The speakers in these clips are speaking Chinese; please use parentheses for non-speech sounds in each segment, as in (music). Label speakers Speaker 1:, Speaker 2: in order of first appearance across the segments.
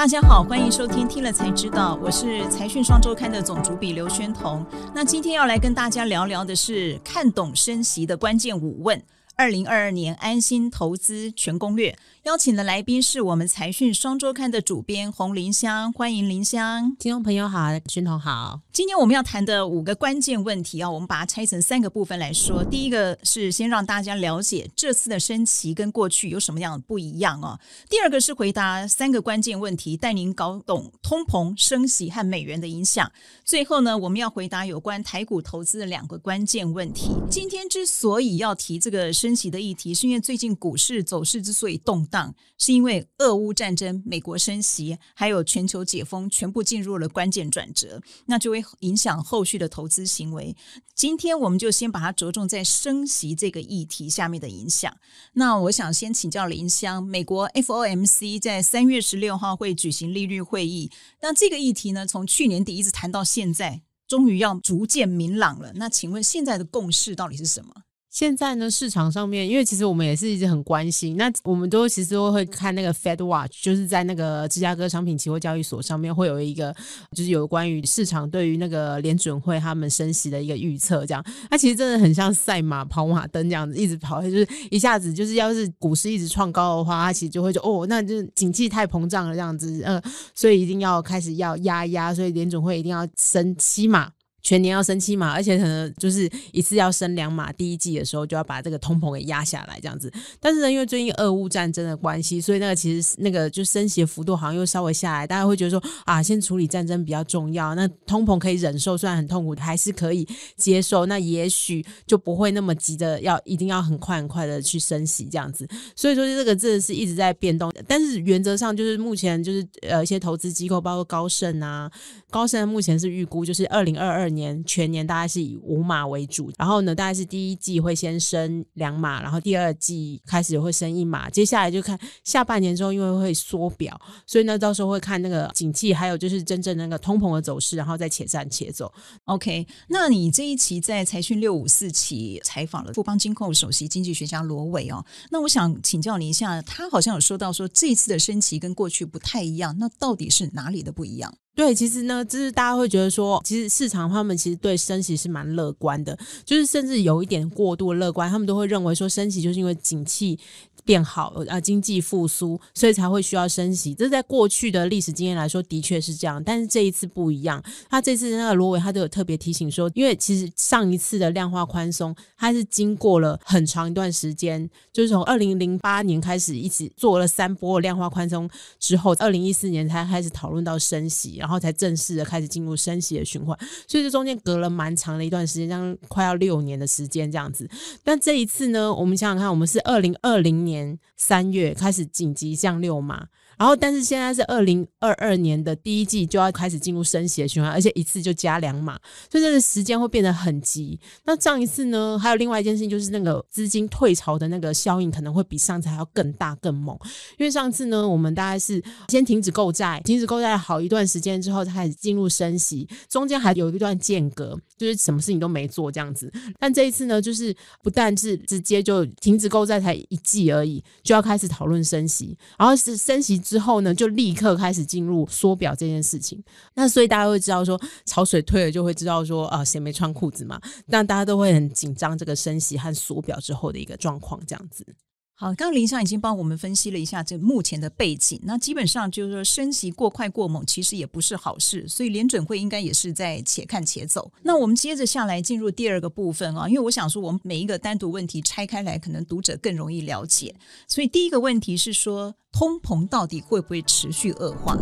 Speaker 1: 大家好，欢迎收听《听了才知道》，我是财讯双周刊的总主笔刘宣彤。那今天要来跟大家聊聊的是看懂升息的关键五问。二零二二年安心投资全攻略，邀请的来宾是我们财讯双周刊的主编洪林香，欢迎林香。
Speaker 2: 听众朋友好，宣彤好。
Speaker 1: 今天我们要谈的五个关键问题啊，我们把它拆成三个部分来说。第一个是先让大家了解这次的升旗跟过去有什么样的不一样哦。第二个是回答三个关键问题，带您搞懂通膨升息和美元的影响。最后呢，我们要回答有关台股投资的两个关键问题。今天之所以要提这个升息的议题，是因为最近股市走势之所以动荡，是因为俄乌战争、美国升息，还有全球解封，全部进入了关键转折，那就会影响后续的投资行为。今天我们就先把它着重在升息这个议题下面的影响。那我想先请教林香，美国 FOMC 在三月十六号会举行利率会议，那这个议题呢，从去年底一直谈到现在，终于要逐渐明朗了。那请问现在的共识到底是什么？
Speaker 2: 现在呢，市场上面，因为其实我们也是一直很关心，那我们都其实都会看那个 Fed Watch，就是在那个芝加哥商品期货交易所上面会有一个，就是有关于市场对于那个联准会他们升息的一个预测，这样，它其实真的很像赛马跑马灯这样子，一直跑，就是一下子就是要是股市一直创高的话，它其实就会就哦，那就是景气太膨胀了这样子，呃，所以一定要开始要压压，所以联准会一定要升七码。全年要升七码，而且可能就是一次要升两码。第一季的时候就要把这个通膨给压下来，这样子。但是呢，因为最近俄乌战争的关系，所以那个其实那个就升息的幅度好像又稍微下来。大家会觉得说啊，先处理战争比较重要。那通膨可以忍受，虽然很痛苦，还是可以接受。那也许就不会那么急的要一定要很快很快的去升息这样子。所以说这个真的是一直在变动。但是原则上就是目前就是呃一些投资机构，包括高盛啊，高盛目前是预估就是二零二二。年全年大概是以五码为主，然后呢，大概是第一季会先升两码，然后第二季开始会升一码，接下来就看下半年之后，因为会缩表，所以呢，到时候会看那个景气，还有就是真正那个通膨的走势，然后再且战且走。
Speaker 1: OK，那你这一期在财讯六五四期采访了富邦金控首席经济学家罗伟哦，那我想请教你一下，他好像有说到说这次的升旗跟过去不太一样，那到底是哪里的不一样？
Speaker 2: 对，其实呢，就是大家会觉得说，其实市场他们其实对升息是蛮乐观的，就是甚至有一点过度乐观，他们都会认为说升息就是因为景气。变好啊，经济复苏，所以才会需要升息。这在过去的历史经验来说，的确是这样。但是这一次不一样，他这次那个罗伟他都有特别提醒说，因为其实上一次的量化宽松，它是经过了很长一段时间，就是从二零零八年开始一直做了三波量化宽松之后，二零一四年才开始讨论到升息，然后才正式的开始进入升息的循环。所以这中间隔了蛮长的一段时间，将快要六年的时间这样子。但这一次呢，我们想想看，我们是二零二零年。三月开始紧急降六码。然后，但是现在是二零二二年的第一季就要开始进入升息的循环，而且一次就加两码，所以这个时间会变得很急。那上一次呢，还有另外一件事情，就是那个资金退潮的那个效应可能会比上次还要更大更猛。因为上次呢，我们大概是先停止购债，停止购债好一段时间之后，才开始进入升息，中间还有一段间隔，就是什么事情都没做这样子。但这一次呢，就是不但是直接就停止购债才一季而已，就要开始讨论升息，然后是升息。之后呢，就立刻开始进入缩表这件事情。那所以大家会知道说，潮水退了就会知道说，啊，谁没穿裤子嘛？那大家都会很紧张这个升息和缩表之后的一个状况，这样子。
Speaker 1: 好，刚刚林尚已经帮我们分析了一下这目前的背景。那基本上就是说，升息过快过猛，其实也不是好事。所以联准会应该也是在且看且走。那我们接着下来进入第二个部分啊，因为我想说，我们每一个单独问题拆开来，可能读者更容易了解。所以第一个问题是说，通膨到底会不会持续恶化？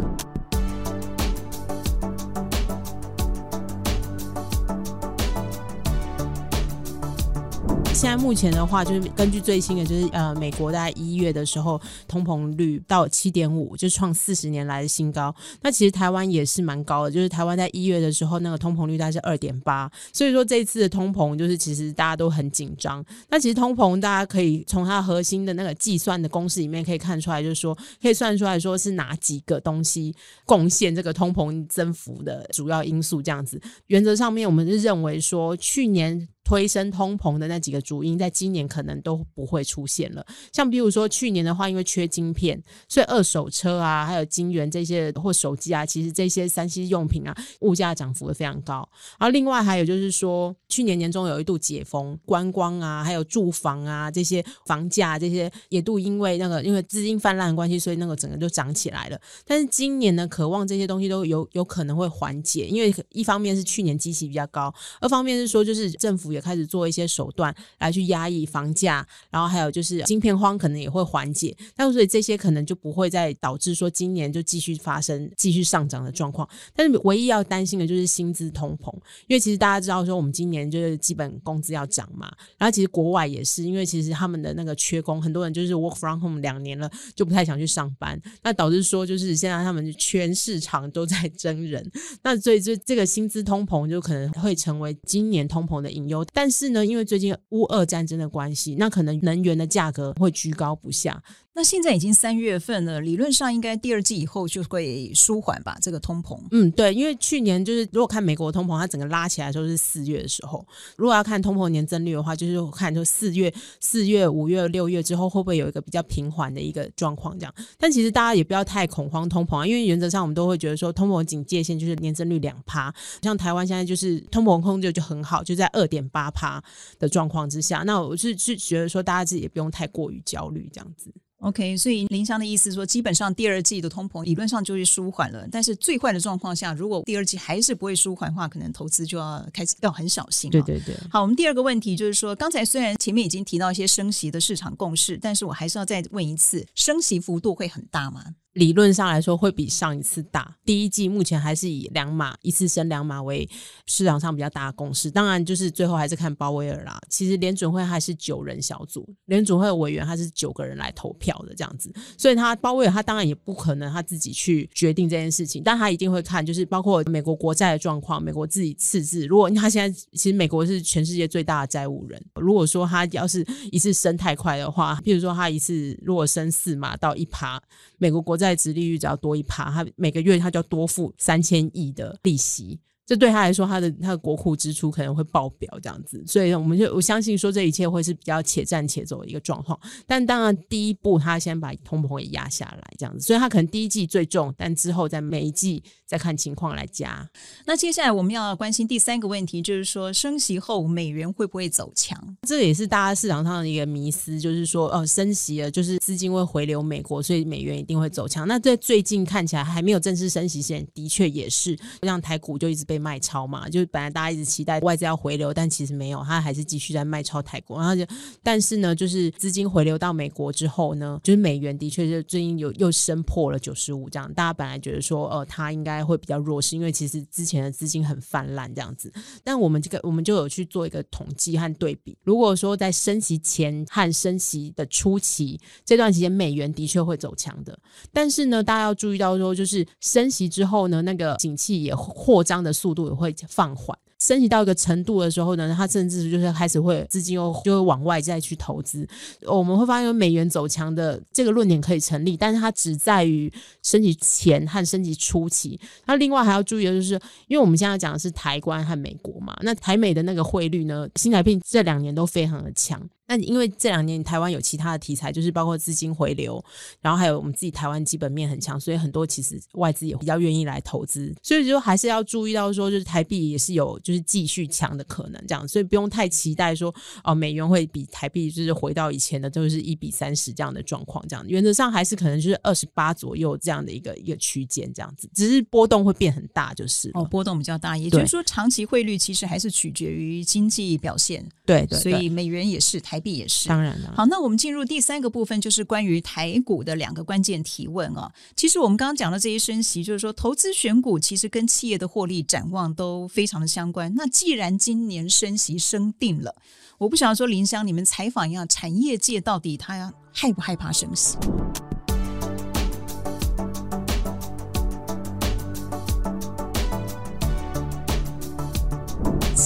Speaker 2: 现在目前的话，就是根据最新的，就是呃，美国在一月的时候，通膨率到七点五，就创四十年来的新高。那其实台湾也是蛮高的，就是台湾在一月的时候，那个通膨率大概是二点八。所以说这次的通膨，就是其实大家都很紧张。那其实通膨，大家可以从它核心的那个计算的公式里面可以看出来，就是说可以算出来说是哪几个东西贡献这个通膨增幅的主要因素。这样子，原则上面我们是认为说去年。推升通膨的那几个主因，在今年可能都不会出现了。像比如说去年的话，因为缺晶片，所以二手车啊，还有晶圆这些或手机啊，其实这些三 C 用品啊，物价涨幅会非常高。然后另外还有就是说，去年年中有一度解封，观光啊，还有住房啊这些房价这些也都因为那个因为资金泛滥的关系，所以那个整个就涨起来了。但是今年呢，渴望这些东西都有有可能会缓解，因为一方面是去年基期比较高，二方面是说就是政府也开始做一些手段来去压抑房价，然后还有就是晶片荒可能也会缓解，但所以这些可能就不会再导致说今年就继续发生继续上涨的状况。但是唯一要担心的就是薪资通膨，因为其实大家知道说我们今年就是基本工资要涨嘛，然后其实国外也是，因为其实他们的那个缺工，很多人就是 work from home 两年了就不太想去上班，那导致说就是现在他们全市场都在 (laughs) 争人，那所以这这个薪资通膨就可能会成为今年通膨的隐忧。但是呢，因为最近乌俄战争的关系，那可能能源的价格会居高不下。
Speaker 1: 那现在已经三月份了，理论上应该第二季以后就会舒缓吧？这个通膨，
Speaker 2: 嗯，对，因为去年就是如果看美国通膨，它整个拉起来的时候是四月的时候。如果要看通膨年增率的话，就是看就四月、四月、五月、六月之后会不会有一个比较平缓的一个状况这样。但其实大家也不要太恐慌通膨啊，因为原则上我们都会觉得说通膨警戒线就是年增率两趴，像台湾现在就是通膨控制就很好，就在二点八趴的状况之下。那我是是觉得说大家自己也不用太过于焦虑这样子。
Speaker 1: OK，所以林香的意思说，基本上第二季的通膨理论上就是舒缓了。但是最坏的状况下，如果第二季还是不会舒缓的话，可能投资就要开始要很小心。
Speaker 2: 对对对。
Speaker 1: 好，我们第二个问题就是说，刚才虽然前面已经提到一些升息的市场共识，但是我还是要再问一次，升息幅度会很大吗？
Speaker 2: 理论上来说会比上一次大。第一季目前还是以两码一次升两码为市场上比较大的共识。当然，就是最后还是看鲍威尔啦。其实联准会还是九人小组，联准会委员他是九个人来投票的这样子。所以他鲍威尔他当然也不可能他自己去决定这件事情，但他一定会看，就是包括美国国债的状况，美国自己赤字。如果他现在其实美国是全世界最大的债务人，如果说他要是一次升太快的话，譬如说他一次如果升四码到一趴，美国国债。在值利率只要多一趴，它每个月它就要多付三千亿的利息。这对他来说，他的他的国库支出可能会爆表这样子，所以我们就我相信说这一切会是比较且战且走的一个状况。但当然，第一步他先把通膨给压下来这样子，所以他可能第一季最重，但之后在每一季再看情况来加。
Speaker 1: 那接下来我们要关心第三个问题，就是说升息后美元会不会走强？
Speaker 2: 这也是大家市场上的一个迷思，就是说呃升息了，就是资金会回流美国，所以美元一定会走强。那在最近看起来还没有正式升息前，的确也是让台股就一直被。卖超嘛，就是本来大家一直期待外资要回流，但其实没有，他还是继续在卖超泰国。然后就，但是呢，就是资金回流到美国之后呢，就是美元的确是最近有又升破了九十五这样。大家本来觉得说，呃，它应该会比较弱势，因为其实之前的资金很泛滥这样子。但我们这个我们就有去做一个统计和对比。如果说在升息前和升息的初期这段时间，美元的确会走强的。但是呢，大家要注意到说，就是升息之后呢，那个景气也扩张的速。速度也会放缓，升级到一个程度的时候呢，它甚至就是开始会资金又就会往外再去投资。我们会发现美元走强的这个论点可以成立，但是它只在于升级前和升级初期。那另外还要注意的就是，因为我们现在讲的是台湾和美国嘛，那台美的那个汇率呢，新台币这两年都非常的强。那因为这两年台湾有其他的题材，就是包括资金回流，然后还有我们自己台湾基本面很强，所以很多其实外资也比较愿意来投资，所以就还是要注意到说，就是台币也是有就是继续强的可能这样，所以不用太期待说哦美元会比台币就是回到以前的就是一比三十这样的状况，这样原则上还是可能就是二十八左右这样的一个一个区间这样子，只是波动会变很大就是
Speaker 1: 哦波动比较大，也就是说长期汇率其实还是取决于经济表现，
Speaker 2: 对对，
Speaker 1: 所以美元也是台。台币也是，
Speaker 2: 当然了。
Speaker 1: 好，那我们进入第三个部分，就是关于台股的两个关键提问啊。其实我们刚刚讲的这些升息，就是说投资选股其实跟企业的获利展望都非常的相关。那既然今年升息升定了，我不想要说林香，你们采访一下产业界到底他害不害怕升息？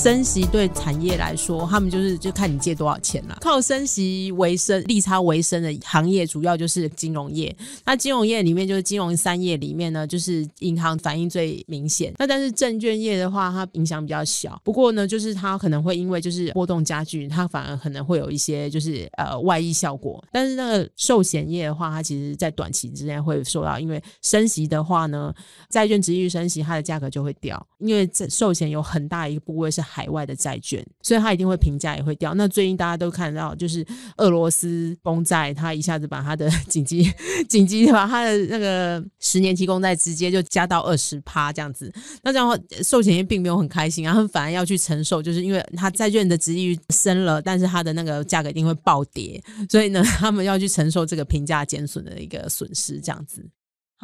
Speaker 2: 升息对产业来说，他们就是就看你借多少钱了。靠升息为生、利差为生的行业，主要就是金融业。那金融业里面，就是金融三业里面呢，就是银行反应最明显。那但是证券业的话，它影响比较小。不过呢，就是它可能会因为就是波动加剧，它反而可能会有一些就是呃外溢效果。但是那个寿险业的话，它其实在短期之内会受到，因为升息的话呢，债券值率升息，它的价格就会掉。因为这寿险有很大一个部位是海外的债券，所以它一定会评价也会掉。那最近大家都看到，就是俄罗斯公债，它一下子把它的紧急 (laughs) 紧急把它的那个十年期公债直接就加到二十趴这样子。那这样寿险业并没有很开心，然后反而要去承受，就是因为它债券的值率升了，但是它的那个价格一定会暴跌，所以呢，他们要去承受这个评价减损的一个损失这样子。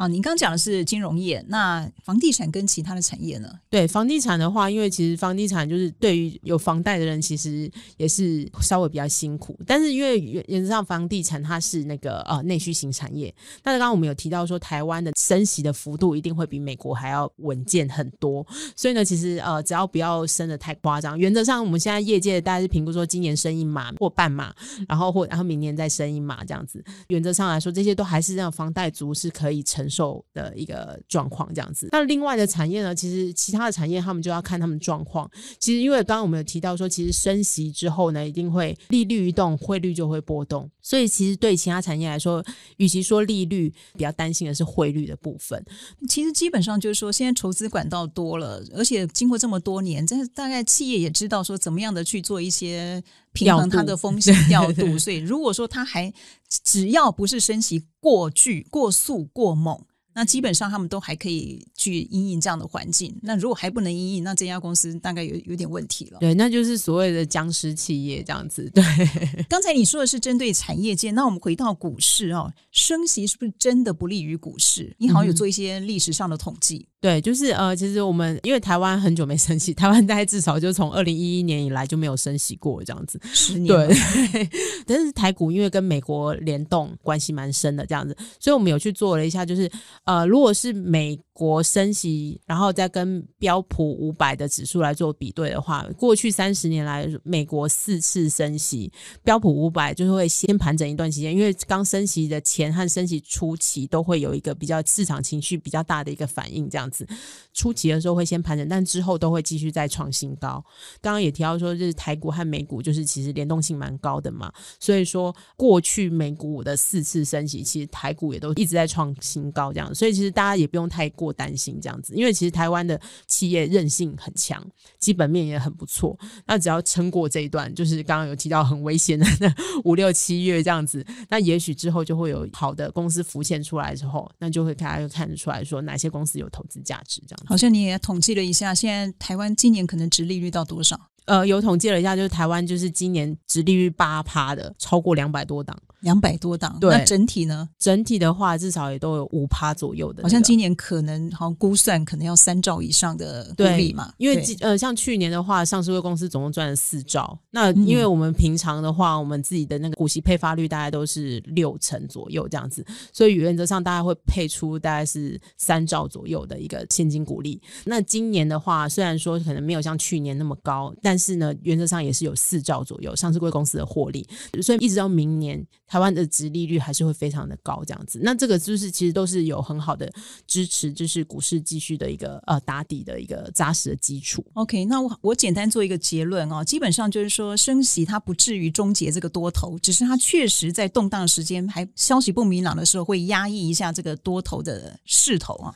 Speaker 1: 好，您刚讲的是金融业，那房地产跟其他的产业呢？
Speaker 2: 对，房地产的话，因为其实房地产就是对于有房贷的人，其实也是稍微比较辛苦。但是因为原原则上，房地产它是那个呃内需型产业。但是刚刚我们有提到说，台湾的升息的幅度一定会比美国还要稳健很多。所以呢，其实呃，只要不要升的太夸张，原则上我们现在业界大概是评估说，今年升一码或半码，然后或然后明年再升一码这样子。原则上来说，这些都还是让房贷族是可以承。受的一个状况这样子，那另外的产业呢？其实其他的产业他们就要看他们状况。其实因为刚刚我们有提到说，其实升息之后呢，一定会利率一动，汇率就会波动。所以其实对其他产业来说，与其说利率，比较担心的是汇率的部分。
Speaker 1: 其实基本上就是说，现在筹资管道多了，而且经过这么多年，这大概企业也知道说怎么样的去做一些平衡它的风 (laughs) 险调度。所以如果说它还只要不是升息过巨、过速、过猛。那基本上他们都还可以去应应这样的环境。那如果还不能应应，那这家公司大概有有点问题了。
Speaker 2: 对，那就是所谓的僵尸企业这样子。对，(laughs)
Speaker 1: 刚才你说的是针对产业界，那我们回到股市哦，升息是不是真的不利于股市？你好像有做一些历史上的统计。
Speaker 2: 对，就是呃，其实我们因为台湾很久没升息，(laughs) 台湾大概至少就从二零一一年以来就没有升息过这样子，
Speaker 1: 十年。
Speaker 2: 对，(laughs) 但是台股因为跟美国联动关系蛮深的这样子，所以我们有去做了一下，就是呃，如果是美。国升息，然后再跟标普五百的指数来做比对的话，过去三十年来，美国四次升息，标普五百就是会先盘整一段时间，因为刚升息的前和升息初期都会有一个比较市场情绪比较大的一个反应，这样子，初期的时候会先盘整，但之后都会继续再创新高。刚刚也提到说，就是台股和美股就是其实联动性蛮高的嘛，所以说过去美股的四次升息，其实台股也都一直在创新高，这样，所以其实大家也不用太过。担心这样子，因为其实台湾的企业韧性很强，基本面也很不错。那只要撑过这一段，就是刚刚有提到很危险的那五六七月这样子，那也许之后就会有好的公司浮现出来之后，那就会大家就看得出来说哪些公司有投资价值。这样，
Speaker 1: 好像你也统计了一下，现在台湾今年可能值利率到多少？
Speaker 2: 呃，有统计了一下，就是台湾就是今年值利率八趴的，超过两百多档。
Speaker 1: 两百多档，那整体呢？
Speaker 2: 整体的话，至少也都有五趴左右的。
Speaker 1: 好像今年可能，好像估算可能要三兆以上的股利嘛。
Speaker 2: 因为呃，像去年的话，上市公司总共赚了四兆。那因为我们平常的话，我们自己的那个股息配发率大概都是六成左右这样子，所以原则上大概会配出大概是三兆左右的一个现金股利。那今年的话，虽然说可能没有像去年那么高，但是呢，原则上也是有四兆左右上市贵公司的获利。所以一直到明年。台湾的殖利率还是会非常的高，这样子，那这个就是其实都是有很好的支持，就是股市继续的一个呃打底的一个扎实的基础。
Speaker 1: OK，那我我简单做一个结论哦，基本上就是说升息它不至于终结这个多头，只是它确实在动荡时间还消息不明朗的时候会压抑一下这个多头的势头啊。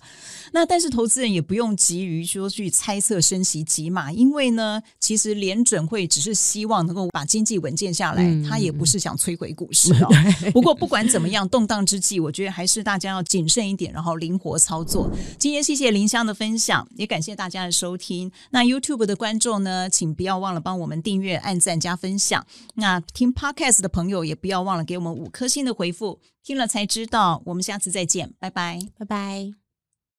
Speaker 1: 那但是投资人也不用急于说去猜测升息几码，因为呢，其实联准会只是希望能够把经济稳健下来，他也不是想摧毁股市。(laughs) 不过不管怎么样，动荡之际，我觉得还是大家要谨慎一点，然后灵活操作。今天谢谢林香的分享，也感谢大家的收听。那 YouTube 的观众呢，请不要忘了帮我们订阅、按赞、加分享。那听 Podcast 的朋友也不要忘了给我们五颗星的回复。听了才知道，我们下次再见，拜拜，
Speaker 2: 拜拜。